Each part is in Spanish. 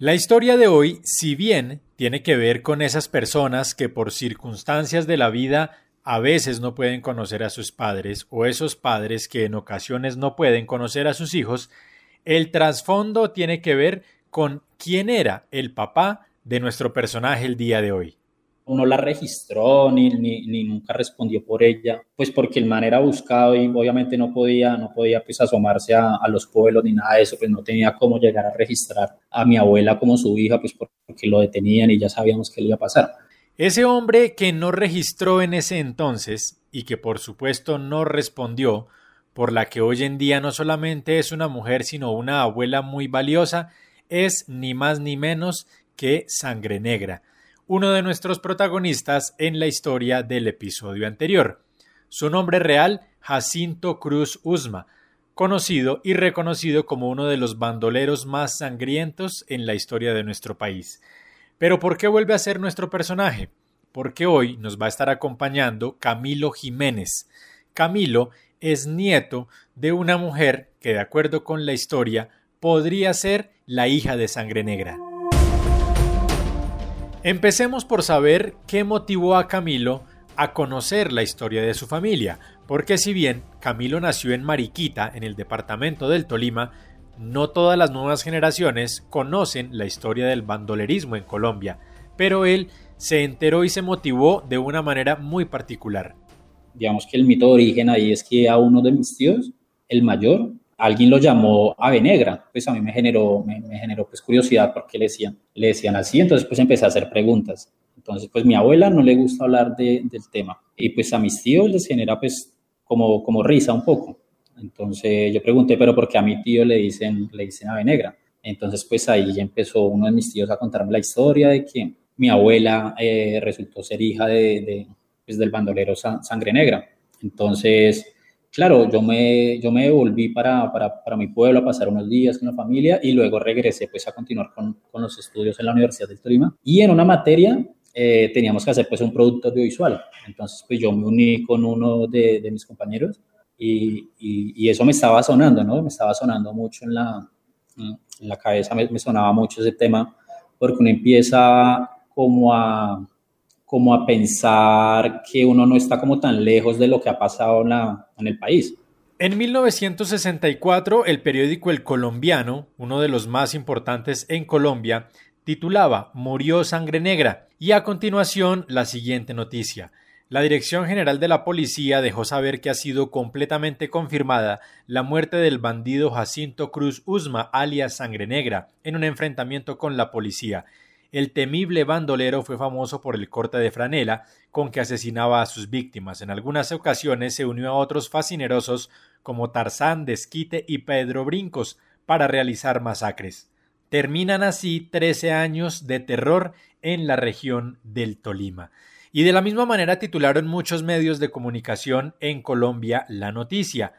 La historia de hoy, si bien tiene que ver con esas personas que por circunstancias de la vida a veces no pueden conocer a sus padres o esos padres que en ocasiones no pueden conocer a sus hijos, el trasfondo tiene que ver con quién era el papá de nuestro personaje el día de hoy no la registró ni, ni, nunca respondió por ella, pues porque el man era buscado y obviamente no podía, no podía pues asomarse a, a, los pueblos ni nada de eso, pues no tenía cómo llegar a registrar a mi abuela como su hija, pues porque lo detenían y ya sabíamos qué le iba a pasar. Ese hombre que no registró en ese entonces y que por supuesto no respondió, por la que hoy en día no solamente es una mujer sino una abuela muy valiosa, es ni más ni menos que Sangre Negra uno de nuestros protagonistas en la historia del episodio anterior. Su nombre real, Jacinto Cruz Usma, conocido y reconocido como uno de los bandoleros más sangrientos en la historia de nuestro país. Pero ¿por qué vuelve a ser nuestro personaje? Porque hoy nos va a estar acompañando Camilo Jiménez. Camilo es nieto de una mujer que, de acuerdo con la historia, podría ser la hija de Sangre Negra. Empecemos por saber qué motivó a Camilo a conocer la historia de su familia, porque si bien Camilo nació en Mariquita, en el departamento del Tolima, no todas las nuevas generaciones conocen la historia del bandolerismo en Colombia, pero él se enteró y se motivó de una manera muy particular. Digamos que el mito de origen ahí es que a uno de mis tíos, el mayor, alguien lo llamó ave negra, pues a mí me generó, me, generó pues curiosidad porque le decían, le decían así, entonces pues empecé a hacer preguntas. Entonces pues mi abuela no le gusta hablar de, del tema y pues a mis tíos les genera pues como, como risa un poco. Entonces yo pregunté, pero ¿por qué a mi tío le dicen, le dicen ave negra? Entonces pues ahí ya empezó uno de mis tíos a contarme la historia de que mi abuela eh, resultó ser hija de, de pues, del bandolero Sangre Negra. Entonces claro, yo me, yo me devolví para, para, para, mi pueblo a pasar unos días con la familia y luego regresé pues a continuar con, con los estudios en la Universidad del Tolima. Y en una materia eh, teníamos que hacer pues un producto audiovisual. Entonces pues yo me uní con uno de, de mis compañeros y, y, eso me estaba sonando, ¿no? Me estaba sonando mucho en la, en la cabeza, me, me sonaba mucho ese tema porque uno empieza como a como a pensar que uno no está como tan lejos de lo que ha pasado en, el país. En 1964, el periódico El Colombiano, uno de los más importantes en Colombia, titulaba Murió Sangre Negra y a continuación la siguiente noticia. La Dirección General de la Policía dejó saber que ha sido completamente confirmada la muerte del bandido Jacinto Cruz Usma, alias Sangre Negra, en un enfrentamiento con la policía el temible bandolero fue famoso por el corte de franela con que asesinaba a sus víctimas. En algunas ocasiones se unió a otros fascinerosos como Tarzán, Desquite y Pedro Brincos para realizar masacres. Terminan así trece años de terror en la región del Tolima. Y de la misma manera titularon muchos medios de comunicación en Colombia la noticia.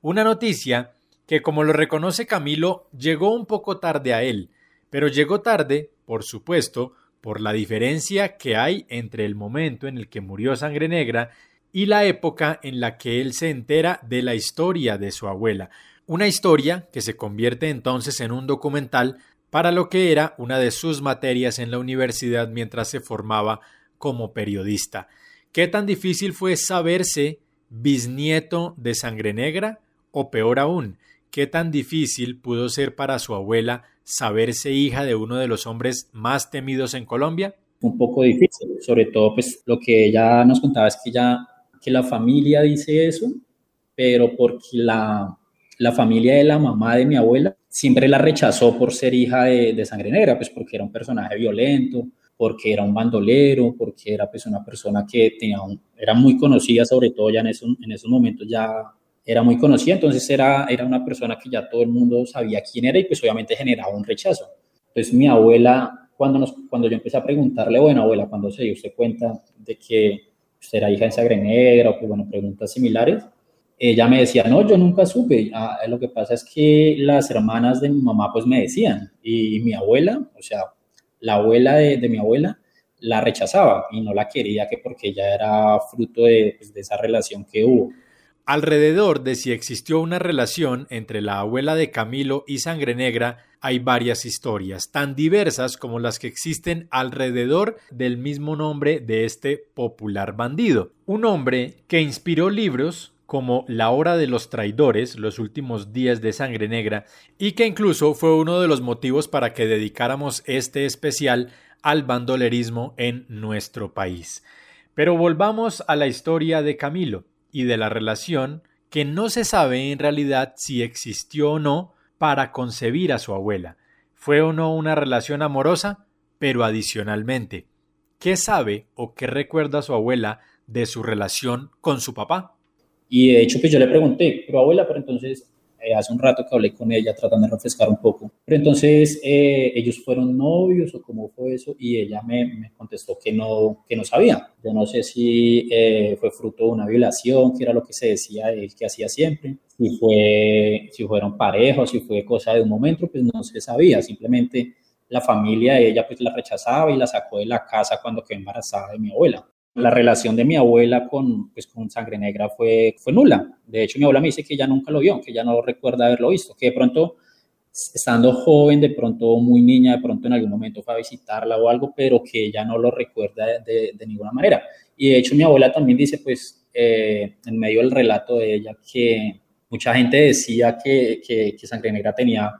Una noticia que, como lo reconoce Camilo, llegó un poco tarde a él, pero llegó tarde por supuesto, por la diferencia que hay entre el momento en el que murió Sangre Negra y la época en la que él se entera de la historia de su abuela, una historia que se convierte entonces en un documental para lo que era una de sus materias en la universidad mientras se formaba como periodista. ¿Qué tan difícil fue saberse bisnieto de Sangre Negra? O peor aún, ¿qué tan difícil pudo ser para su abuela saberse hija de uno de los hombres más temidos en Colombia? Un poco difícil, sobre todo pues lo que ella nos contaba es que ya que la familia dice eso, pero porque la, la familia de la mamá de mi abuela siempre la rechazó por ser hija de, de, sangre negra, pues porque era un personaje violento, porque era un bandolero, porque era pues una persona que tenía un, era muy conocida, sobre todo ya en esos, en esos momentos ya era muy conocida, entonces era, era una persona que ya todo el mundo sabía quién era y pues obviamente generaba un rechazo. Entonces mi abuela, cuando, nos, cuando yo empecé a preguntarle, bueno, abuela, cuando se dio usted cuenta de que usted era hija de sangre negra o pues bueno, preguntas similares, ella me decía, no, yo nunca supe. Ah, lo que pasa es que las hermanas de mi mamá pues me decían y, mi abuela, o sea, la abuela de, de, mi abuela la rechazaba y no la quería que porque ella era fruto de, pues, de esa relación que hubo alrededor de si existió una relación entre la abuela de Camilo y Sangre Negra, hay varias historias, tan diversas como las que existen alrededor del mismo nombre de este popular bandido. Un hombre que inspiró libros como La hora de los traidores, los últimos días de sangre negra, y que incluso fue uno de los motivos para que dedicáramos este especial al bandolerismo en nuestro país. Pero volvamos a la historia de Camilo y de la relación que no se sabe en realidad si existió o no para concebir a su abuela. ¿Fue o no una relación amorosa? Pero adicionalmente, ¿qué sabe o qué recuerda su abuela de su relación con su papá? Y de hecho, pues yo le pregunté, pero abuela, pero entonces eh, hace un rato que hablé con ella tratando de refrescar un poco. Pero entonces, eh, ¿ellos fueron novios o cómo fue eso? Y ella me, me, contestó que no, que no sabía. Yo no sé si eh, fue fruto de una violación, que era lo que se decía él que hacía siempre. Si, fue, si fueron parejos, si fue cosa de un momento, pues no se sabía. Simplemente la familia de ella pues la rechazaba y la sacó de la casa cuando quedó embarazada de mi abuela la relación de mi abuela con, pues, con Sangre Negra fue, fue nula. De hecho, mi abuela me dice que ella nunca lo vio, que ya no recuerda haberlo visto, que de pronto, estando joven, de pronto muy niña, de pronto en algún momento fue a visitarla o algo, pero que ella no lo recuerda de, de, ninguna manera. Y de hecho, mi abuela también dice, pues, eh, en medio del relato de ella, que mucha gente decía que, que, que Sangre Negra tenía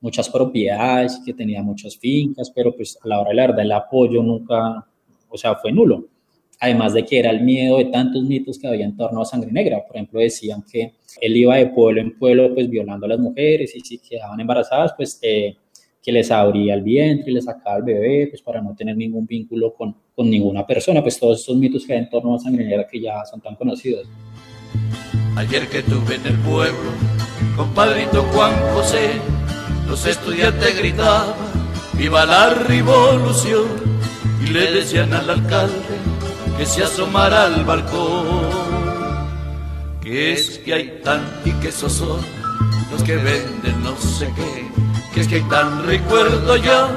muchas propiedades, que tenía muchas fincas, pero pues a la hora de la verdad el apoyo nunca, o sea, fue nulo además de que era el miedo de tantos mitos que había en torno a Sangre Negra. Por ejemplo, decían que él iba de pueblo en pueblo pues violando a las mujeres y si quedaban embarazadas pues eh, que les abría el vientre y les sacaba el bebé pues para no tener ningún vínculo con, con ninguna persona. Pues todos estos mitos que hay en torno a Sangre Negra que ya son tan conocidos. Ayer que tuve en el pueblo, compadrito Juan José, los estudiantes gritaban, viva la revolución, y le decían al alcalde, que se asomara al balcón. Que es que hay tan y que son los que venden no sé qué. Que es que hay tan recuerdo yo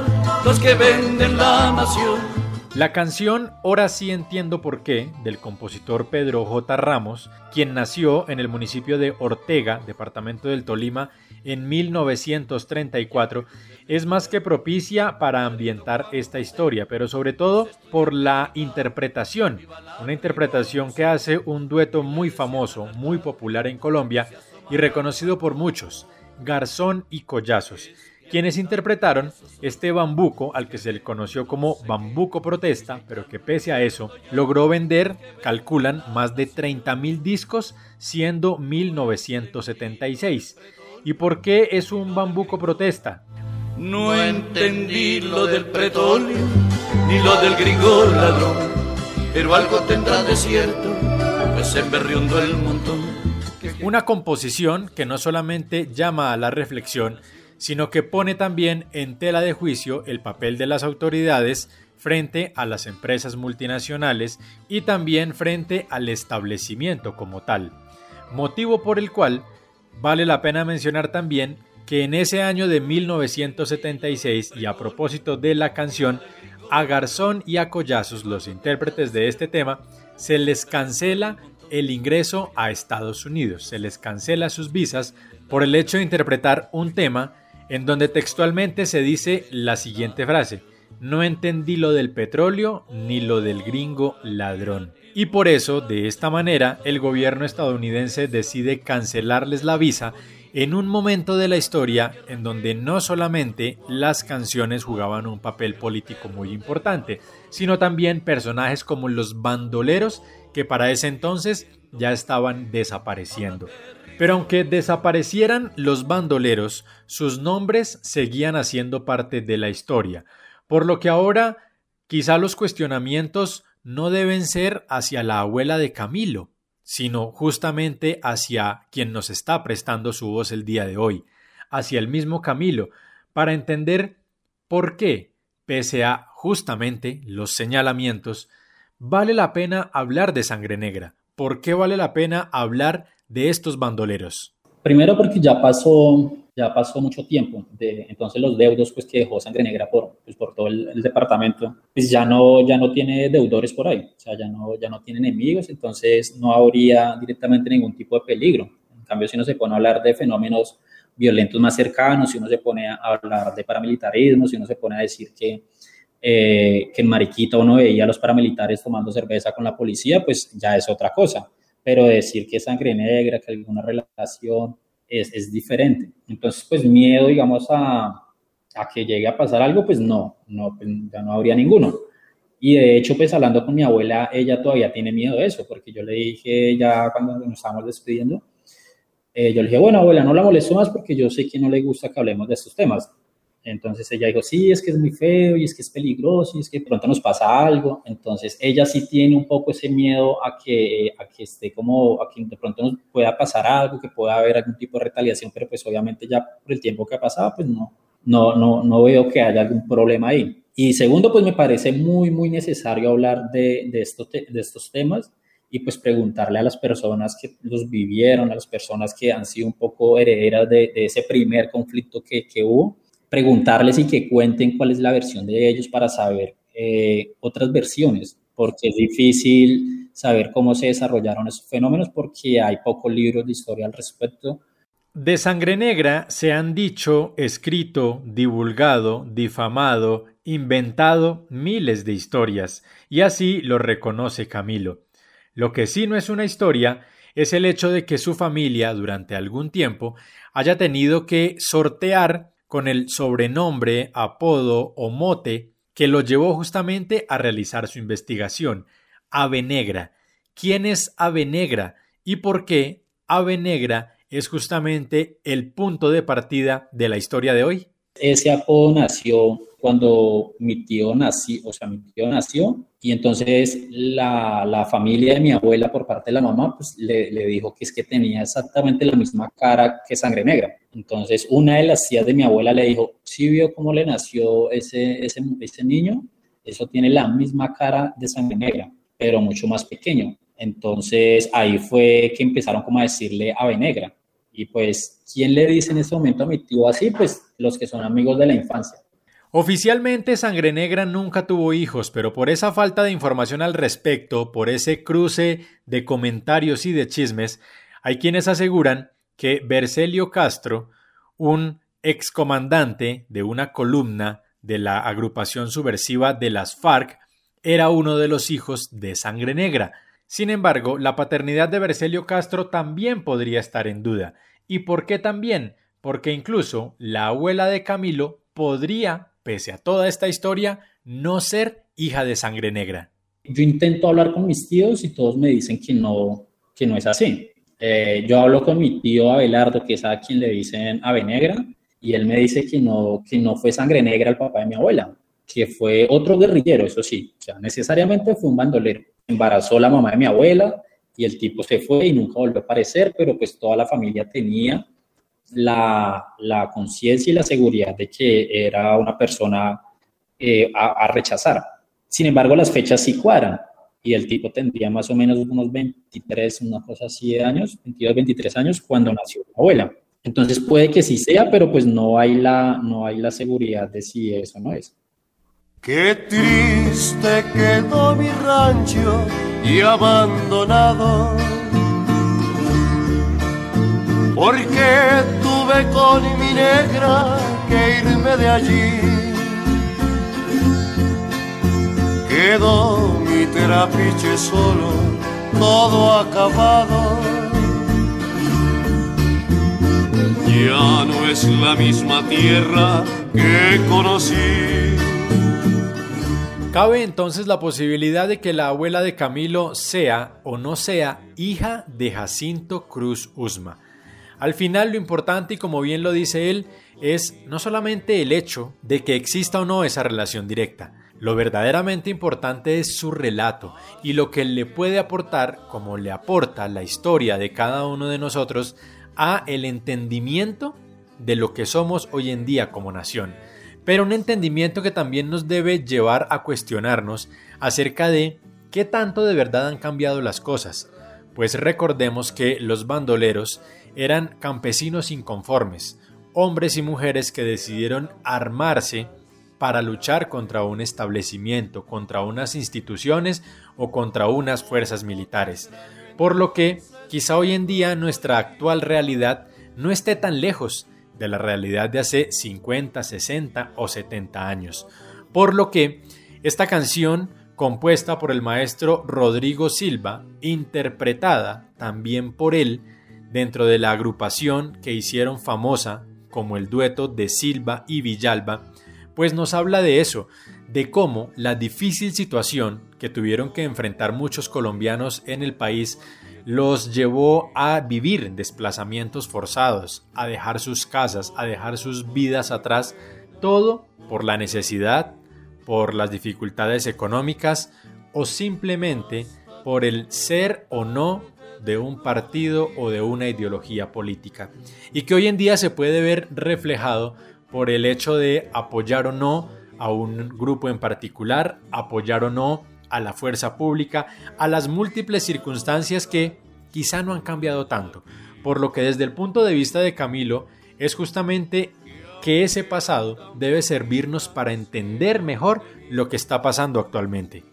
los que venden la nación. La canción Ahora sí entiendo por qué, del compositor Pedro J. Ramos, quien nació en el municipio de Ortega, departamento del Tolima, en 1934, es más que propicia para ambientar esta historia, pero sobre todo por la interpretación, una interpretación que hace un dueto muy famoso, muy popular en Colombia y reconocido por muchos, Garzón y Collazos quienes interpretaron este bambuco al que se le conoció como bambuco protesta, pero que pese a eso logró vender, calculan, más de 30.000 discos, siendo 1976. ¿Y por qué es un bambuco protesta? No entendí lo del petróleo, ni lo del gringo ladrón, pero algo tendrá de cierto, pues se el montón. Una composición que no solamente llama a la reflexión, sino que pone también en tela de juicio el papel de las autoridades frente a las empresas multinacionales y también frente al establecimiento como tal. Motivo por el cual vale la pena mencionar también que en ese año de 1976 y a propósito de la canción, a Garzón y a Collazos, los intérpretes de este tema, se les cancela el ingreso a Estados Unidos, se les cancela sus visas por el hecho de interpretar un tema en donde textualmente se dice la siguiente frase, no entendí lo del petróleo ni lo del gringo ladrón. Y por eso, de esta manera, el gobierno estadounidense decide cancelarles la visa en un momento de la historia en donde no solamente las canciones jugaban un papel político muy importante, sino también personajes como los bandoleros que para ese entonces ya estaban desapareciendo. Pero aunque desaparecieran los bandoleros, sus nombres seguían haciendo parte de la historia, por lo que ahora quizá los cuestionamientos no deben ser hacia la abuela de Camilo, sino justamente hacia quien nos está prestando su voz el día de hoy, hacia el mismo Camilo, para entender por qué, pese a justamente los señalamientos, vale la pena hablar de sangre negra, por qué vale la pena hablar de estos bandoleros? Primero porque ya pasó, ya pasó mucho tiempo, de, entonces los deudos pues, que dejó Sangre Negra por, pues, por todo el, departamento, pues ya no, ya no tiene deudores por ahí, o sea, ya no, ya no tiene enemigos, entonces no habría directamente ningún tipo de peligro. En cambio, si no se pone a hablar de fenómenos violentos más cercanos, si uno se pone a hablar de paramilitarismo, si uno se pone a decir que, eh, que en Mariquita uno veía a los paramilitares tomando cerveza con la policía, pues ya es otra cosa. Pero decir que es sangre negra, que alguna relación, es, es diferente. Entonces, pues miedo, digamos, a, a, que llegue a pasar algo, pues no, no, pues, ya no habría ninguno. Y de hecho, pues hablando con mi abuela, ella todavía tiene miedo de eso, porque yo le dije ya cuando nos estábamos despidiendo, eh, yo le dije, bueno, abuela, no la molesto más porque yo sé que no le gusta que hablemos de estos temas. Entonces ella dijo, sí, es que es muy feo y es que es peligroso y es que pronto nos pasa algo. Entonces ella sí tiene un poco ese miedo a que, a que esté como, a que de pronto nos pueda pasar algo, que pueda haber algún tipo de retaliación, pero pues obviamente ya por el tiempo que ha pasado, pues no, no, no, no veo que haya algún problema ahí. Y segundo, pues me parece muy, muy necesario hablar de, de, esto, de estos temas y pues preguntarle a las personas que los vivieron, a las personas que han sido un poco herederas de, ese primer conflicto que, que, hubo, preguntarles y que cuenten cuál es la versión de ellos para saber eh, otras versiones, porque es difícil saber cómo se desarrollaron esos fenómenos porque hay pocos libros de historia al respecto. De sangre negra se han dicho, escrito, divulgado, difamado, inventado miles de historias, y así lo reconoce Camilo. Lo que sí no es una historia es el hecho de que su familia durante algún tiempo haya tenido que sortear con el sobrenombre, apodo o mote que lo llevó justamente a realizar su investigación, Ave Negra. ¿Quién es Ave Negra y por qué Ave Negra es justamente el punto de partida de la historia de hoy? Ese apodo nació cuando mi tío nació, o sea, mi tío nació, y entonces la, la familia de mi abuela por parte de la mamá, pues le, le, dijo que es que tenía exactamente la misma cara que sangre negra. Entonces una de las tías de mi abuela le dijo, ¿sí vio cómo le nació ese, ese, ese niño? Eso tiene la misma cara de sangre negra, pero mucho más pequeño. Entonces ahí fue que empezaron como a decirle ave negra. Y pues, ¿quién le dice en ese momento a mi tío así? Pues los que son amigos de la infancia. Oficialmente Sangre Negra nunca tuvo hijos, pero por esa falta de información al respecto, por ese cruce de comentarios y de chismes, hay quienes aseguran que Bercelio Castro, un excomandante de una columna de la agrupación subversiva de las FARC, era uno de los hijos de Sangre Negra. Sin embargo, la paternidad de Bercelio Castro también podría estar en duda. ¿Y por qué también? Porque incluso la abuela de Camilo podría pese a toda esta historia, no ser hija de sangre negra. Yo intento hablar con mis tíos y todos me dicen que no, que no es así. Eh, yo hablo con mi tío Abelardo, que es a quien le dicen ave negra, y él me dice que no, que no fue sangre negra el papá de mi abuela, que fue otro guerrillero, eso sí, o sea, necesariamente fue un bandolero. Embarazó la mamá de mi abuela y el tipo se fue y nunca volvió a aparecer, pero pues toda la familia tenía la, la conciencia y la seguridad de que era una persona eh, a, rechazar. Sin embargo, las fechas sí cuadran y el tipo tendría más o menos unos 23, una cosa así de años, 22, 23 años cuando nació mi abuela. Entonces puede que sí sea, pero pues no hay la, no hay la seguridad de si eso no es. Qué triste quedó mi rancho y abandonado porque tuve con mi negra que irme de allí. Quedó mi terapiche solo, todo acabado. Ya no es la misma tierra que conocí. Cabe entonces la posibilidad de que la abuela de Camilo sea o no sea hija de Jacinto Cruz Usma al final lo importante, y como bien lo dice él, es no solamente el hecho de que exista o no esa relación directa, lo verdaderamente importante es su relato y lo que le puede aportar, como le aporta la historia de cada uno de nosotros, a el entendimiento de lo que somos hoy en día como nación. Pero un entendimiento que también nos debe llevar a cuestionarnos acerca de qué tanto de verdad han cambiado las cosas. Pues recordemos que los bandoleros eran campesinos inconformes, hombres y mujeres que decidieron armarse para luchar contra un establecimiento, contra unas instituciones o contra unas fuerzas militares. Por lo que quizá hoy en día nuestra actual realidad no esté tan lejos de la realidad de hace 50, 60 o 70 años. Por lo que esta canción, compuesta por el maestro Rodrigo Silva, interpretada también por él dentro de la agrupación que hicieron famosa como el dueto de Silva y Villalba, pues nos habla de eso, de cómo la difícil situación que tuvieron que enfrentar muchos colombianos en el país los llevó a vivir desplazamientos forzados, a dejar sus casas, a dejar sus vidas atrás, todo por la necesidad, por las dificultades económicas o simplemente por el ser o no de un partido o de una ideología política. Y que hoy en día se puede ver reflejado por el hecho de apoyar o no a un grupo en particular, apoyar o no a la fuerza pública, a las múltiples circunstancias que quizá no han cambiado tanto. Por lo que desde el punto de vista de Camilo es justamente que ese pasado debe servirnos para entender mejor lo que está pasando actualmente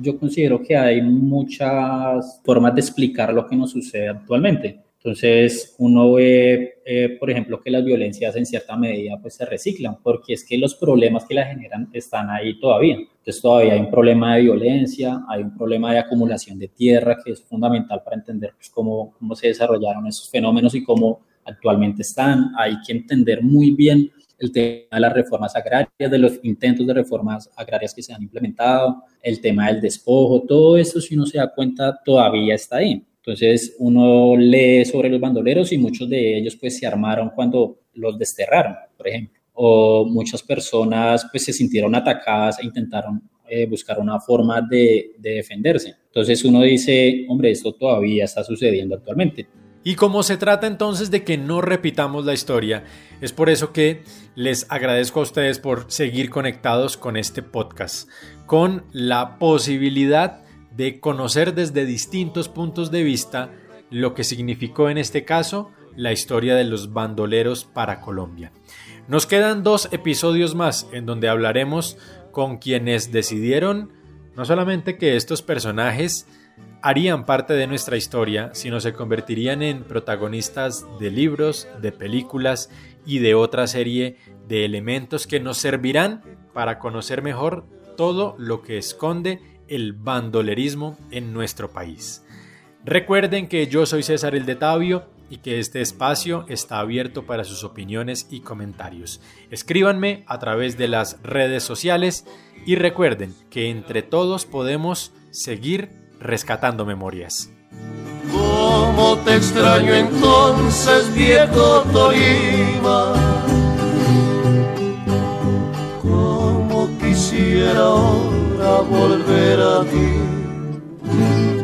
yo considero que hay muchas formas de explicar lo que nos sucede actualmente. Entonces, uno ve, eh, por ejemplo, que las violencias en cierta medida pues se reciclan, porque es que los problemas que la generan están ahí todavía. Entonces, todavía hay un problema de violencia, hay un problema de acumulación de tierra que es fundamental para entender pues, cómo, cómo se desarrollaron esos fenómenos y cómo actualmente están. Hay que entender muy bien el tema de las reformas agrarias, de los intentos de reformas agrarias que se han implementado, el tema del despojo, todo eso, si uno se da cuenta, todavía está ahí. Entonces uno lee sobre los bandoleros y muchos de ellos pues se armaron cuando los desterraron, por ejemplo. O muchas personas pues se sintieron atacadas e intentaron eh, buscar una forma de, de defenderse. Entonces uno dice, hombre, esto todavía está sucediendo actualmente. Y como se trata entonces de que no repitamos la historia, es por eso que les agradezco a ustedes por seguir conectados con este podcast, con la posibilidad de conocer desde distintos puntos de vista lo que significó en este caso la historia de los bandoleros para Colombia. Nos quedan dos episodios más en donde hablaremos con quienes decidieron no solamente que estos personajes harían parte de nuestra historia, sino se convertirían en protagonistas de libros, de películas y de otra serie de elementos que nos servirán para conocer mejor todo lo que esconde el bandolerismo en nuestro país. Recuerden que yo soy César el de Tabio y que este espacio está abierto para sus opiniones y comentarios. Escríbanme a través de las redes sociales y recuerden que entre todos podemos seguir rescatando memorias. quisiera ahora volver a ti.